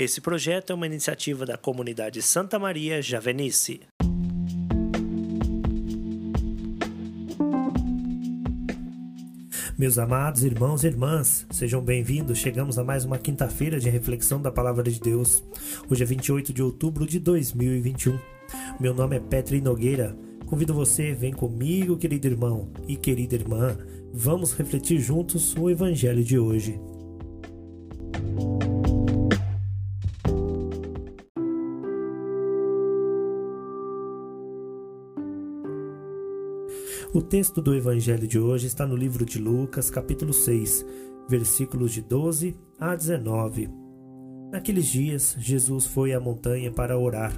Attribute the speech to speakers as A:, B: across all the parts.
A: Esse projeto é uma iniciativa da comunidade Santa Maria Javenice. Meus amados irmãos e irmãs, sejam bem-vindos. Chegamos a mais uma quinta-feira de reflexão da Palavra de Deus. Hoje é 28 de outubro de 2021. Meu nome é Petri Nogueira. Convido você, vem comigo, querido irmão e querida irmã. Vamos refletir juntos o Evangelho de hoje. O texto do Evangelho de hoje está no livro de Lucas, capítulo 6, versículos de 12 a 19. Naqueles dias, Jesus foi à montanha para orar.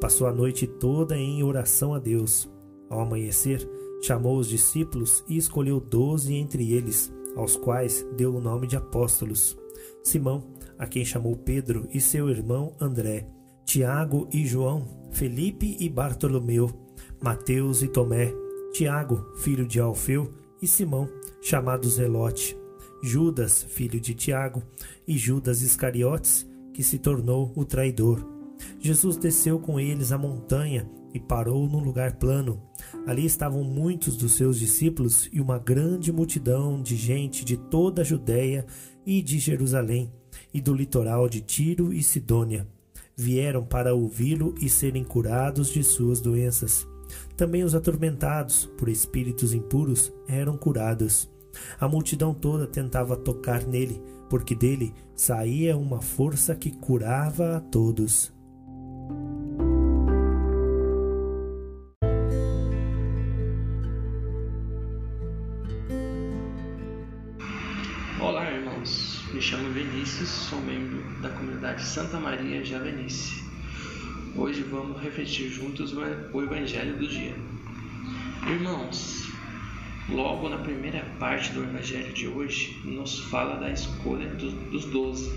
A: Passou a noite toda em oração a Deus. Ao amanhecer, chamou os discípulos e escolheu doze entre eles, aos quais deu o nome de apóstolos: Simão, a quem chamou Pedro, e seu irmão André, Tiago e João, Felipe e Bartolomeu, Mateus e Tomé Tiago, filho de Alfeu, e Simão, chamado Zelote, Judas, filho de Tiago, e Judas Iscariotes, que se tornou o traidor. Jesus desceu com eles a montanha e parou num lugar plano. Ali estavam muitos dos seus discípulos e uma grande multidão de gente de toda a Judéia e de Jerusalém e do litoral de Tiro e Sidônia. Vieram para ouvi-lo e serem curados de suas doenças. Também os atormentados por espíritos impuros eram curados. A multidão toda tentava tocar nele, porque dele saía uma força que curava a todos.
B: Olá, irmãos. Me chamo Vinícius, sou membro da comunidade Santa Maria Javenice. Hoje vamos refletir juntos o Evangelho do dia. Irmãos, logo na primeira parte do Evangelho de hoje, nos fala da escolha dos doze,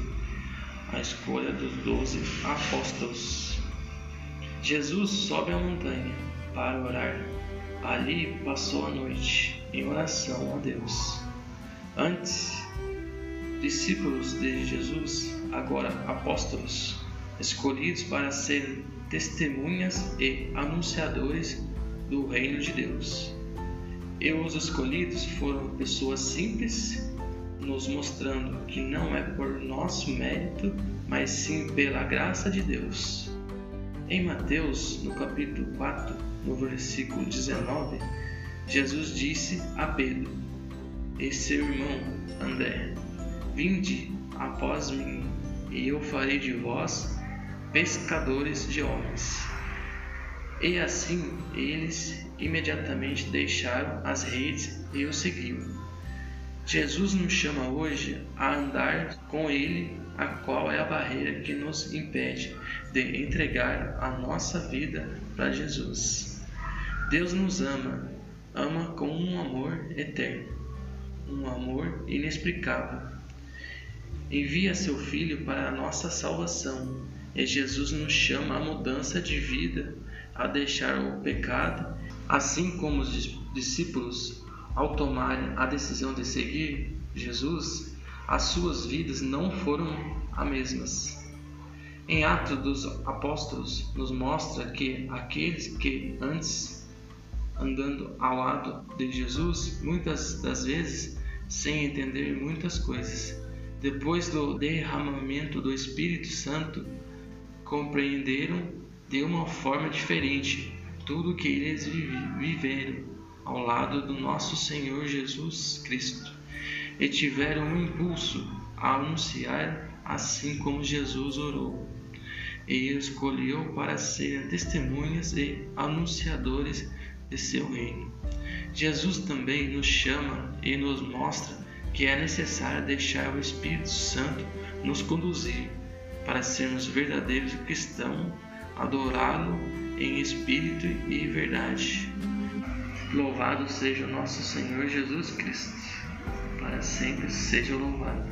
B: a escolha dos doze apóstolos. Jesus sobe a montanha para orar. Ali passou a noite em oração a Deus. Antes, discípulos de Jesus, agora apóstolos, escolhidos para serem testemunhas e anunciadores do reino de Deus. E os escolhidos foram pessoas simples, nos mostrando que não é por nosso mérito, mas sim pela graça de Deus. Em Mateus, no capítulo 4, no versículo 19, Jesus disse a Pedro e seu irmão André: Vinde após mim, e eu farei de vós pescadores de homens. E assim eles imediatamente deixaram as redes e o seguiram. Jesus nos chama hoje a andar com Ele, a qual é a barreira que nos impede de entregar a nossa vida para Jesus. Deus nos ama, ama com um amor eterno, um amor inexplicável. Envia seu Filho para a nossa salvação e Jesus nos chama à mudança de vida, a deixar o pecado, assim como os discípulos, ao tomarem a decisão de seguir Jesus, as suas vidas não foram as mesmas. Em Atos dos Apóstolos, nos mostra que aqueles que antes andando ao lado de Jesus, muitas das vezes sem entender muitas coisas, depois do derramamento do Espírito Santo, compreenderam de uma forma diferente tudo o que eles viveram ao lado do nosso Senhor Jesus Cristo e tiveram um impulso a anunciar assim como Jesus orou. E escolheu para serem testemunhas e anunciadores de seu reino. Jesus também nos chama e nos mostra que é necessário deixar o Espírito Santo nos conduzir para sermos verdadeiros cristãos, adorá-lo em espírito e verdade. Louvado seja o nosso Senhor Jesus Cristo, para sempre seja louvado.